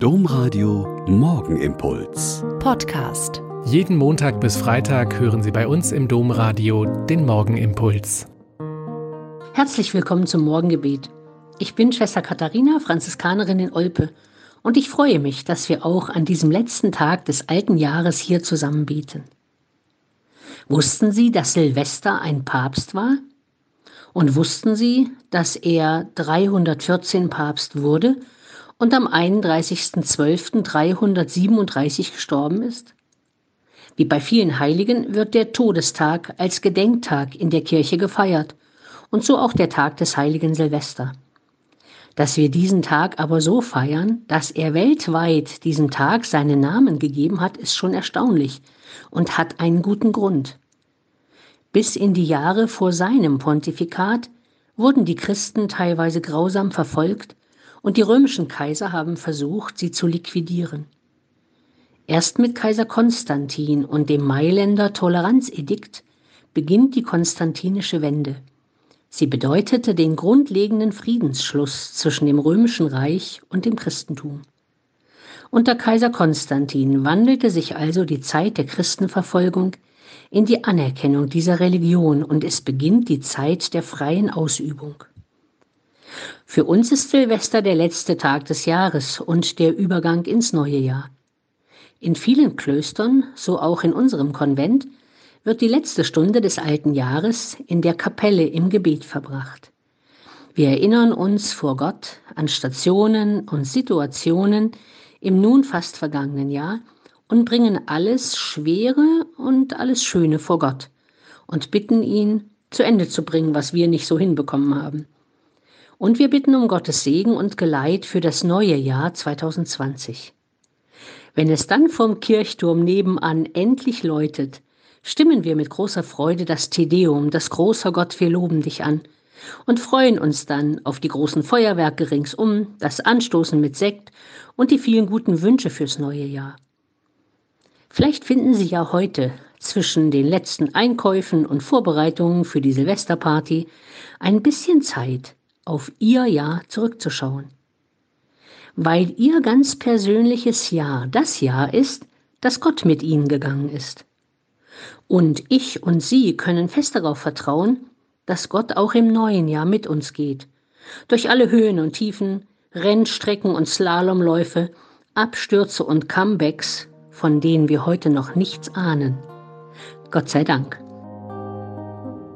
Domradio Morgenimpuls. Podcast. Jeden Montag bis Freitag hören Sie bei uns im Domradio den Morgenimpuls. Herzlich willkommen zum Morgengebet. Ich bin Schwester Katharina, Franziskanerin in Olpe, und ich freue mich, dass wir auch an diesem letzten Tag des alten Jahres hier zusammen beten. Wussten Sie, dass Silvester ein Papst war? Und wussten Sie, dass er 314 Papst wurde und am 31.12.337 gestorben ist? Wie bei vielen Heiligen wird der Todestag als Gedenktag in der Kirche gefeiert und so auch der Tag des heiligen Silvester. Dass wir diesen Tag aber so feiern, dass er weltweit diesem Tag seinen Namen gegeben hat, ist schon erstaunlich und hat einen guten Grund. Bis in die Jahre vor seinem Pontifikat wurden die Christen teilweise grausam verfolgt und die römischen Kaiser haben versucht, sie zu liquidieren. Erst mit Kaiser Konstantin und dem Mailänder Toleranzedikt beginnt die konstantinische Wende. Sie bedeutete den grundlegenden Friedensschluss zwischen dem römischen Reich und dem Christentum. Unter Kaiser Konstantin wandelte sich also die Zeit der Christenverfolgung in die Anerkennung dieser Religion und es beginnt die Zeit der freien Ausübung. Für uns ist Silvester der letzte Tag des Jahres und der Übergang ins neue Jahr. In vielen Klöstern, so auch in unserem Konvent, wird die letzte Stunde des alten Jahres in der Kapelle im Gebet verbracht. Wir erinnern uns vor Gott an Stationen und Situationen im nun fast vergangenen Jahr und bringen alles Schwere und alles Schöne vor Gott und bitten ihn, zu Ende zu bringen, was wir nicht so hinbekommen haben. Und wir bitten um Gottes Segen und Geleit für das neue Jahr 2020. Wenn es dann vom Kirchturm nebenan endlich läutet, stimmen wir mit großer Freude das Tedeum, das großer Gott, wir loben dich an und freuen uns dann auf die großen Feuerwerke ringsum, das Anstoßen mit Sekt und die vielen guten Wünsche fürs neue Jahr. Vielleicht finden Sie ja heute zwischen den letzten Einkäufen und Vorbereitungen für die Silvesterparty ein bisschen Zeit, auf Ihr Jahr zurückzuschauen. Weil Ihr ganz persönliches Jahr das Jahr ist, das Gott mit Ihnen gegangen ist. Und ich und Sie können fest darauf vertrauen, dass Gott auch im neuen Jahr mit uns geht. Durch alle Höhen und Tiefen, Rennstrecken und Slalomläufe, Abstürze und Comebacks, von denen wir heute noch nichts ahnen. Gott sei Dank.